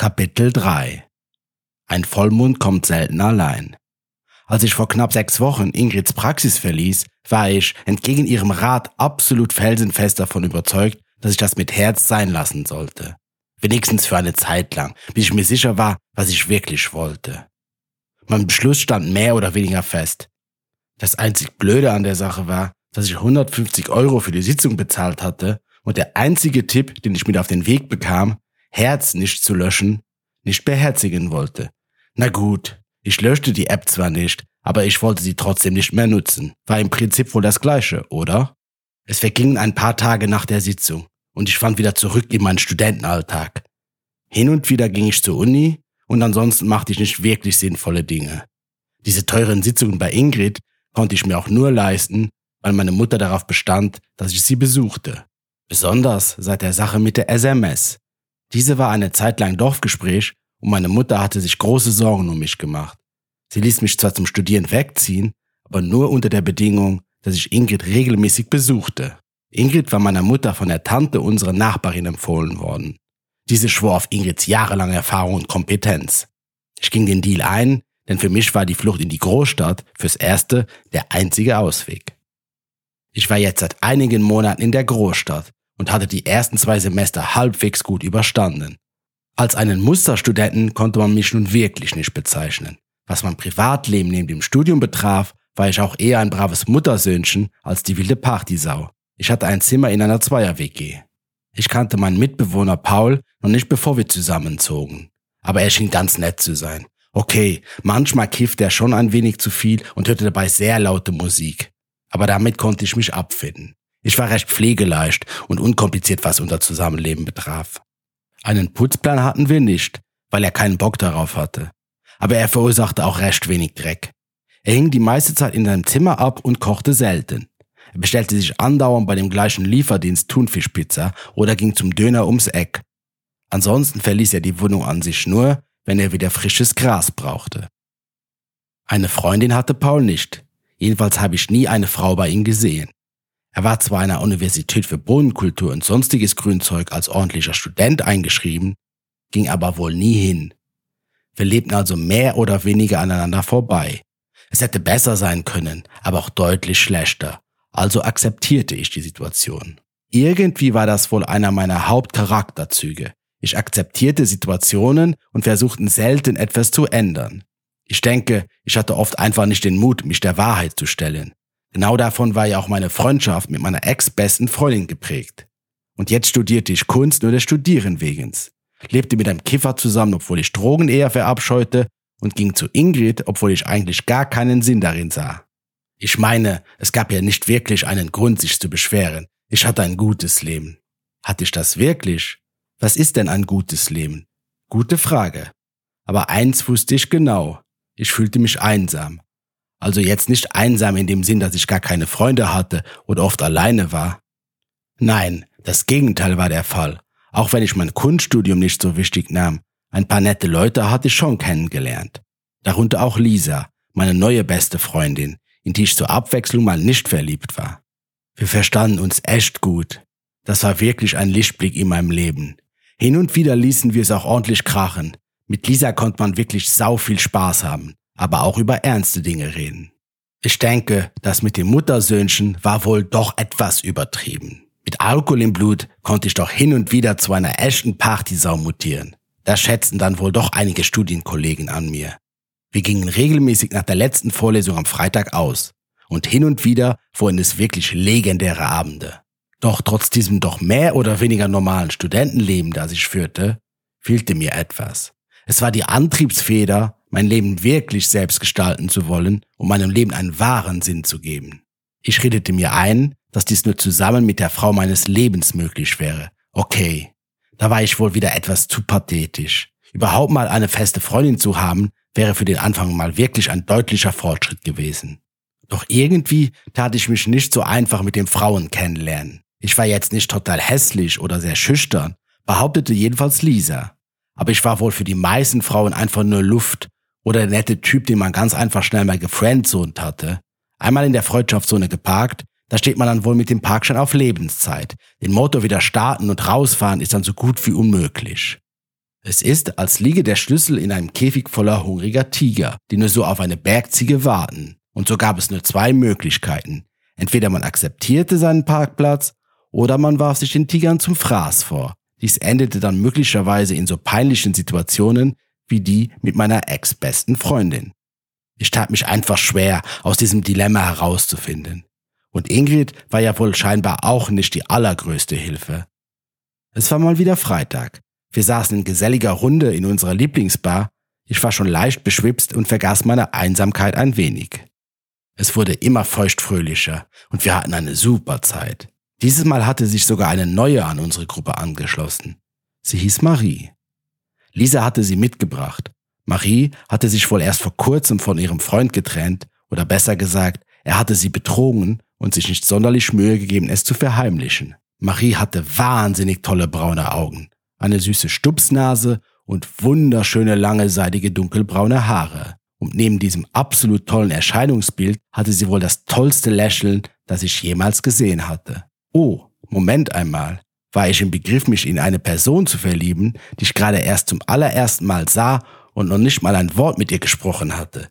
Kapitel 3 Ein Vollmond kommt selten allein. Als ich vor knapp sechs Wochen Ingrids Praxis verließ, war ich, entgegen ihrem Rat, absolut felsenfest davon überzeugt, dass ich das mit Herz sein lassen sollte. Wenigstens für eine Zeit lang, bis ich mir sicher war, was ich wirklich wollte. Mein Beschluss stand mehr oder weniger fest. Das einzig Blöde an der Sache war, dass ich 150 Euro für die Sitzung bezahlt hatte und der einzige Tipp, den ich mit auf den Weg bekam, Herz nicht zu löschen, nicht beherzigen wollte. Na gut, ich löschte die App zwar nicht, aber ich wollte sie trotzdem nicht mehr nutzen. War im Prinzip wohl das gleiche, oder? Es vergingen ein paar Tage nach der Sitzung und ich fand wieder zurück in meinen Studentenalltag. Hin und wieder ging ich zur Uni und ansonsten machte ich nicht wirklich sinnvolle Dinge. Diese teuren Sitzungen bei Ingrid konnte ich mir auch nur leisten, weil meine Mutter darauf bestand, dass ich sie besuchte. Besonders seit der Sache mit der SMS. Diese war eine Zeit lang Dorfgespräch und meine Mutter hatte sich große Sorgen um mich gemacht. Sie ließ mich zwar zum Studieren wegziehen, aber nur unter der Bedingung, dass ich Ingrid regelmäßig besuchte. Ingrid war meiner Mutter von der Tante unserer Nachbarin empfohlen worden. Diese schwor auf Ingrids jahrelange Erfahrung und Kompetenz. Ich ging den Deal ein, denn für mich war die Flucht in die Großstadt fürs Erste der einzige Ausweg. Ich war jetzt seit einigen Monaten in der Großstadt und hatte die ersten zwei Semester halbwegs gut überstanden. Als einen Musterstudenten konnte man mich nun wirklich nicht bezeichnen. Was mein Privatleben neben dem Studium betraf, war ich auch eher ein braves Muttersöhnchen als die wilde Partysau. Ich hatte ein Zimmer in einer Zweier-WG. Ich kannte meinen Mitbewohner Paul noch nicht bevor wir zusammenzogen. Aber er schien ganz nett zu sein. Okay, manchmal kiffte er schon ein wenig zu viel und hörte dabei sehr laute Musik. Aber damit konnte ich mich abfinden. Ich war recht pflegeleicht und unkompliziert, was unser Zusammenleben betraf. Einen Putzplan hatten wir nicht, weil er keinen Bock darauf hatte. Aber er verursachte auch recht wenig Dreck. Er hing die meiste Zeit in seinem Zimmer ab und kochte selten. Er bestellte sich andauernd bei dem gleichen Lieferdienst Thunfischpizza oder ging zum Döner ums Eck. Ansonsten verließ er die Wohnung an sich nur, wenn er wieder frisches Gras brauchte. Eine Freundin hatte Paul nicht. Jedenfalls habe ich nie eine Frau bei ihm gesehen. Er war zwar an der Universität für Bodenkultur und sonstiges Grünzeug als ordentlicher Student eingeschrieben, ging aber wohl nie hin. Wir lebten also mehr oder weniger aneinander vorbei. Es hätte besser sein können, aber auch deutlich schlechter. Also akzeptierte ich die Situation. Irgendwie war das wohl einer meiner Hauptcharakterzüge. Ich akzeptierte Situationen und versuchten selten etwas zu ändern. Ich denke, ich hatte oft einfach nicht den Mut, mich der Wahrheit zu stellen. Genau davon war ja auch meine Freundschaft mit meiner ex-besten Freundin geprägt. Und jetzt studierte ich Kunst nur des Studieren wegens, lebte mit einem Kiffer zusammen, obwohl ich Drogen eher verabscheute, und ging zu Ingrid, obwohl ich eigentlich gar keinen Sinn darin sah. Ich meine, es gab ja nicht wirklich einen Grund, sich zu beschweren. Ich hatte ein gutes Leben. Hatte ich das wirklich? Was ist denn ein gutes Leben? Gute Frage. Aber eins wusste ich genau. Ich fühlte mich einsam. Also jetzt nicht einsam in dem Sinn, dass ich gar keine Freunde hatte oder oft alleine war. Nein, das Gegenteil war der Fall. Auch wenn ich mein Kunststudium nicht so wichtig nahm, ein paar nette Leute hatte ich schon kennengelernt. Darunter auch Lisa, meine neue beste Freundin, in die ich zur Abwechslung mal nicht verliebt war. Wir verstanden uns echt gut. Das war wirklich ein Lichtblick in meinem Leben. Hin und wieder ließen wir es auch ordentlich krachen. Mit Lisa konnte man wirklich sau viel Spaß haben aber auch über ernste Dinge reden. Ich denke, das mit dem Muttersöhnchen war wohl doch etwas übertrieben. Mit Alkohol im Blut konnte ich doch hin und wieder zu einer echten Partysau mutieren. Das schätzten dann wohl doch einige Studienkollegen an mir. Wir gingen regelmäßig nach der letzten Vorlesung am Freitag aus. Und hin und wieder wurden es wirklich legendäre Abende. Doch trotz diesem doch mehr oder weniger normalen Studentenleben, das ich führte, fehlte mir etwas. Es war die Antriebsfeder, mein Leben wirklich selbst gestalten zu wollen, um meinem Leben einen wahren Sinn zu geben. Ich redete mir ein, dass dies nur zusammen mit der Frau meines Lebens möglich wäre. Okay, da war ich wohl wieder etwas zu pathetisch. Überhaupt mal eine feste Freundin zu haben, wäre für den Anfang mal wirklich ein deutlicher Fortschritt gewesen. Doch irgendwie tat ich mich nicht so einfach mit dem Frauen kennenlernen. Ich war jetzt nicht total hässlich oder sehr schüchtern, behauptete jedenfalls Lisa. Aber ich war wohl für die meisten Frauen einfach nur Luft oder der nette Typ, den man ganz einfach schnell mal gefriendzoned hatte. Einmal in der Freundschaftszone geparkt, da steht man dann wohl mit dem Parkschein auf Lebenszeit. Den Motor wieder starten und rausfahren ist dann so gut wie unmöglich. Es ist, als liege der Schlüssel in einem Käfig voller hungriger Tiger, die nur so auf eine Bergziege warten. Und so gab es nur zwei Möglichkeiten. Entweder man akzeptierte seinen Parkplatz oder man warf sich den Tigern zum Fraß vor. Dies endete dann möglicherweise in so peinlichen Situationen wie die mit meiner ex-besten Freundin. Ich tat mich einfach schwer, aus diesem Dilemma herauszufinden. Und Ingrid war ja wohl scheinbar auch nicht die allergrößte Hilfe. Es war mal wieder Freitag. Wir saßen in geselliger Runde in unserer Lieblingsbar. Ich war schon leicht beschwipst und vergaß meine Einsamkeit ein wenig. Es wurde immer feuchtfröhlicher und wir hatten eine super Zeit. Dieses Mal hatte sich sogar eine neue an unsere Gruppe angeschlossen. Sie hieß Marie. Lisa hatte sie mitgebracht. Marie hatte sich wohl erst vor kurzem von ihrem Freund getrennt, oder besser gesagt, er hatte sie betrogen und sich nicht sonderlich Mühe gegeben, es zu verheimlichen. Marie hatte wahnsinnig tolle braune Augen, eine süße Stupsnase und wunderschöne lange seidige dunkelbraune Haare. Und neben diesem absolut tollen Erscheinungsbild hatte sie wohl das tollste Lächeln, das ich jemals gesehen hatte. Oh, Moment einmal. War ich im Begriff, mich in eine Person zu verlieben, die ich gerade erst zum allerersten Mal sah und noch nicht mal ein Wort mit ihr gesprochen hatte.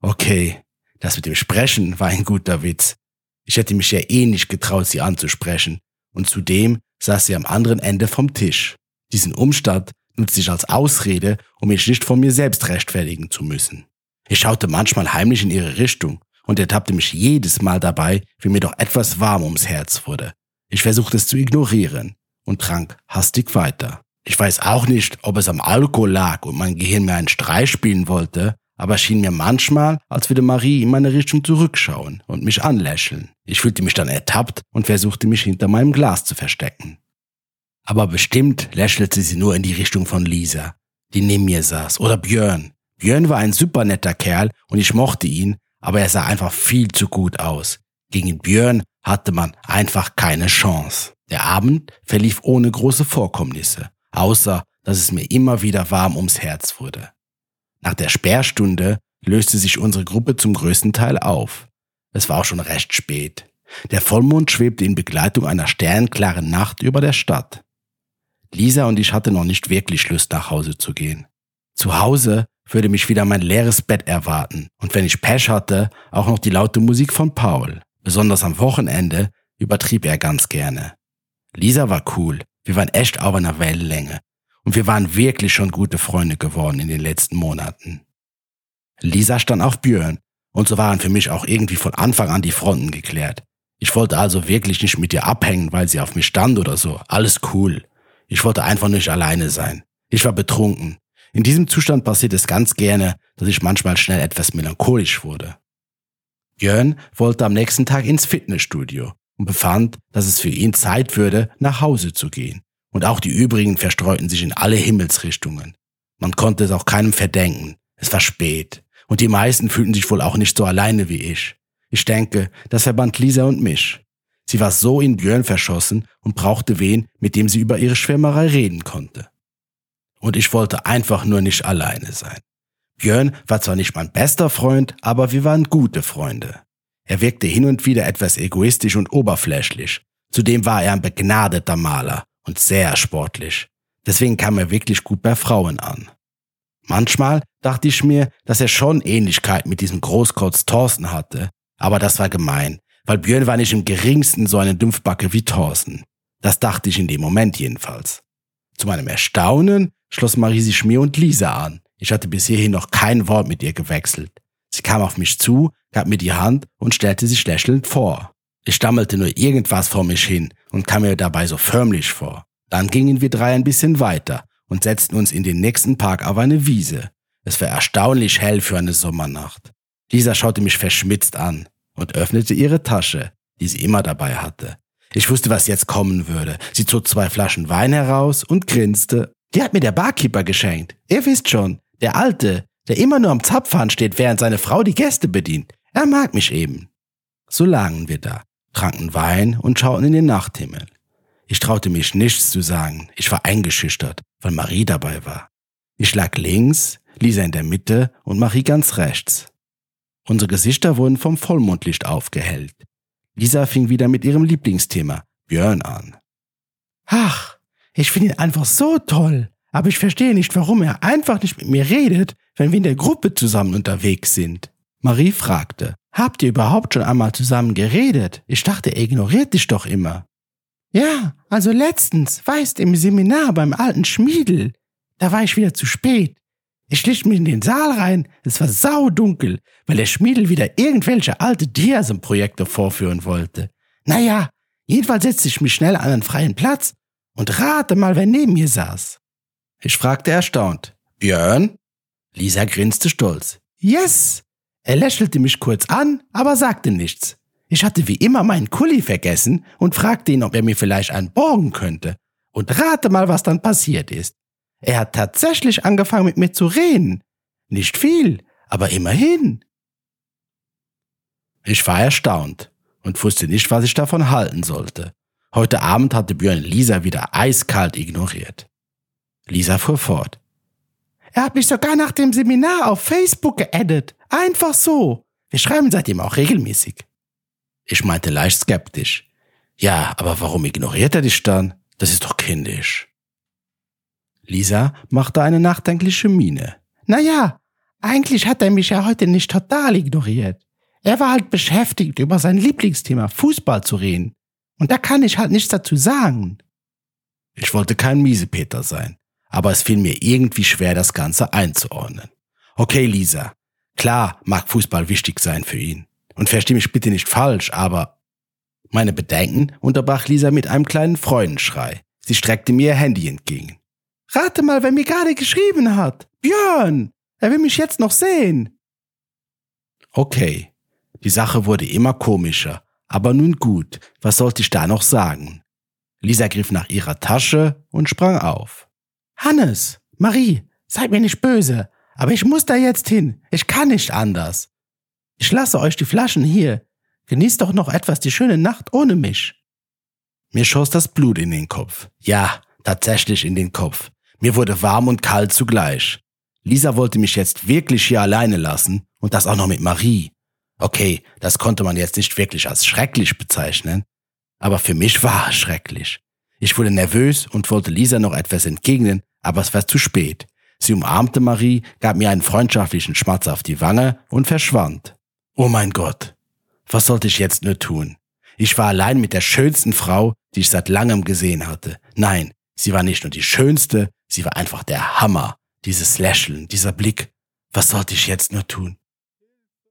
Okay, das mit dem Sprechen war ein guter Witz. Ich hätte mich ja eh nicht getraut, sie anzusprechen. Und zudem saß sie am anderen Ende vom Tisch. Diesen Umstand nutzte ich als Ausrede, um mich nicht von mir selbst rechtfertigen zu müssen. Ich schaute manchmal heimlich in ihre Richtung und ertappte mich jedes Mal dabei, wie mir doch etwas warm ums Herz wurde. Ich versuchte es zu ignorieren und trank hastig weiter. Ich weiß auch nicht, ob es am Alkohol lag und mein Gehirn mir einen Streich spielen wollte, aber schien mir manchmal, als würde Marie in meine Richtung zurückschauen und mich anlächeln. Ich fühlte mich dann ertappt und versuchte mich hinter meinem Glas zu verstecken. Aber bestimmt lächelte sie nur in die Richtung von Lisa, die neben mir saß, oder Björn, Björn war ein super netter Kerl und ich mochte ihn, aber er sah einfach viel zu gut aus. Gegen Björn hatte man einfach keine Chance. Der Abend verlief ohne große Vorkommnisse, außer dass es mir immer wieder warm ums Herz wurde. Nach der Sperrstunde löste sich unsere Gruppe zum größten Teil auf. Es war auch schon recht spät. Der Vollmond schwebte in Begleitung einer sternklaren Nacht über der Stadt. Lisa und ich hatten noch nicht wirklich Lust nach Hause zu gehen. Zu Hause würde mich wieder mein leeres Bett erwarten und wenn ich Pech hatte, auch noch die laute Musik von Paul. Besonders am Wochenende übertrieb er ganz gerne. Lisa war cool, wir waren echt auf einer Wellenlänge und wir waren wirklich schon gute Freunde geworden in den letzten Monaten. Lisa stand auf Björn und so waren für mich auch irgendwie von Anfang an die Fronten geklärt. Ich wollte also wirklich nicht mit ihr abhängen, weil sie auf mich stand oder so. Alles cool. Ich wollte einfach nicht alleine sein. Ich war betrunken in diesem Zustand passiert es ganz gerne, dass ich manchmal schnell etwas melancholisch wurde. Jörn wollte am nächsten Tag ins Fitnessstudio und befand, dass es für ihn Zeit würde, nach Hause zu gehen. Und auch die übrigen verstreuten sich in alle Himmelsrichtungen. Man konnte es auch keinem verdenken. Es war spät. Und die meisten fühlten sich wohl auch nicht so alleine wie ich. Ich denke, das verband Lisa und mich. Sie war so in Björn verschossen und brauchte wen, mit dem sie über ihre Schwärmerei reden konnte und ich wollte einfach nur nicht alleine sein. Björn war zwar nicht mein bester Freund, aber wir waren gute Freunde. Er wirkte hin und wieder etwas egoistisch und oberflächlich. Zudem war er ein begnadeter Maler und sehr sportlich. Deswegen kam er wirklich gut bei Frauen an. Manchmal dachte ich mir, dass er schon Ähnlichkeit mit diesem Großkotz Thorsten hatte, aber das war gemein, weil Björn war nicht im geringsten so eine Dumpfbacke wie Thorsten. Das dachte ich in dem Moment jedenfalls. Zu meinem Erstaunen schloss Marie sich mir und Lisa an. Ich hatte bis hierhin noch kein Wort mit ihr gewechselt. Sie kam auf mich zu, gab mir die Hand und stellte sich lächelnd vor. Ich stammelte nur irgendwas vor mich hin und kam mir dabei so förmlich vor. Dann gingen wir drei ein bisschen weiter und setzten uns in den nächsten Park auf eine Wiese. Es war erstaunlich hell für eine Sommernacht. Lisa schaute mich verschmitzt an und öffnete ihre Tasche, die sie immer dabei hatte. Ich wusste, was jetzt kommen würde. Sie zog zwei Flaschen Wein heraus und grinste die hat mir der Barkeeper geschenkt. Ihr wisst schon, der Alte, der immer nur am Zapfhahn steht, während seine Frau die Gäste bedient. Er mag mich eben. So lagen wir da, tranken Wein und schauten in den Nachthimmel. Ich traute mich nichts zu sagen. Ich war eingeschüchtert, weil Marie dabei war. Ich lag links, Lisa in der Mitte und Marie ganz rechts. Unsere Gesichter wurden vom Vollmondlicht aufgehellt. Lisa fing wieder mit ihrem Lieblingsthema, Björn, an. Ach, ich finde ihn einfach so toll. Aber ich verstehe nicht, warum er einfach nicht mit mir redet, wenn wir in der Gruppe zusammen unterwegs sind. Marie fragte, habt ihr überhaupt schon einmal zusammen geredet? Ich dachte, er ignoriert dich doch immer. Ja, also letztens, weißt, im Seminar beim alten Schmiedel. Da war ich wieder zu spät. Ich schlich mich in den Saal rein, es war saudunkel, weil der Schmiedel wieder irgendwelche alte Diasem-Projekte vorführen wollte. Naja, jedenfalls setzte ich mich schnell an einen freien Platz und rate mal, wer neben mir saß. Ich fragte erstaunt. Björn? Lisa grinste stolz. Yes! Er lächelte mich kurz an, aber sagte nichts. Ich hatte wie immer meinen Kulli vergessen und fragte ihn, ob er mir vielleicht einen borgen könnte. Und rate mal, was dann passiert ist. Er hat tatsächlich angefangen mit mir zu reden. Nicht viel, aber immerhin. Ich war erstaunt und wusste nicht, was ich davon halten sollte. Heute Abend hatte Björn Lisa wieder eiskalt ignoriert. Lisa fuhr fort. Er hat mich sogar nach dem Seminar auf Facebook geaddet. Einfach so. Wir schreiben seitdem auch regelmäßig. Ich meinte leicht skeptisch. Ja, aber warum ignoriert er dich dann? Das ist doch kindisch. Lisa machte eine nachdenkliche Miene. Naja, eigentlich hat er mich ja heute nicht total ignoriert. Er war halt beschäftigt, über sein Lieblingsthema Fußball zu reden. Und da kann ich halt nichts dazu sagen. Ich wollte kein Miesepeter sein aber es fiel mir irgendwie schwer, das Ganze einzuordnen. Okay, Lisa, klar mag Fußball wichtig sein für ihn. Und versteh mich bitte nicht falsch, aber meine Bedenken unterbrach Lisa mit einem kleinen Freudenschrei. Sie streckte mir ihr Handy entgegen. Rate mal, wer mir gerade geschrieben hat. Björn! Er will mich jetzt noch sehen. Okay. Die Sache wurde immer komischer. Aber nun gut, was sollte ich da noch sagen? Lisa griff nach ihrer Tasche und sprang auf. Hannes, Marie, seid mir nicht böse, aber ich muss da jetzt hin. Ich kann nicht anders. Ich lasse euch die Flaschen hier. Genießt doch noch etwas die schöne Nacht ohne mich. Mir schoss das Blut in den Kopf. Ja, tatsächlich in den Kopf. Mir wurde warm und kalt zugleich. Lisa wollte mich jetzt wirklich hier alleine lassen und das auch noch mit Marie. Okay, das konnte man jetzt nicht wirklich als schrecklich bezeichnen, aber für mich war es schrecklich. Ich wurde nervös und wollte Lisa noch etwas entgegnen, aber es war zu spät. Sie umarmte Marie, gab mir einen freundschaftlichen Schmatz auf die Wange und verschwand. Oh mein Gott, was sollte ich jetzt nur tun? Ich war allein mit der schönsten Frau, die ich seit langem gesehen hatte. Nein, sie war nicht nur die schönste, sie war einfach der Hammer. Dieses Lächeln, dieser Blick. Was sollte ich jetzt nur tun?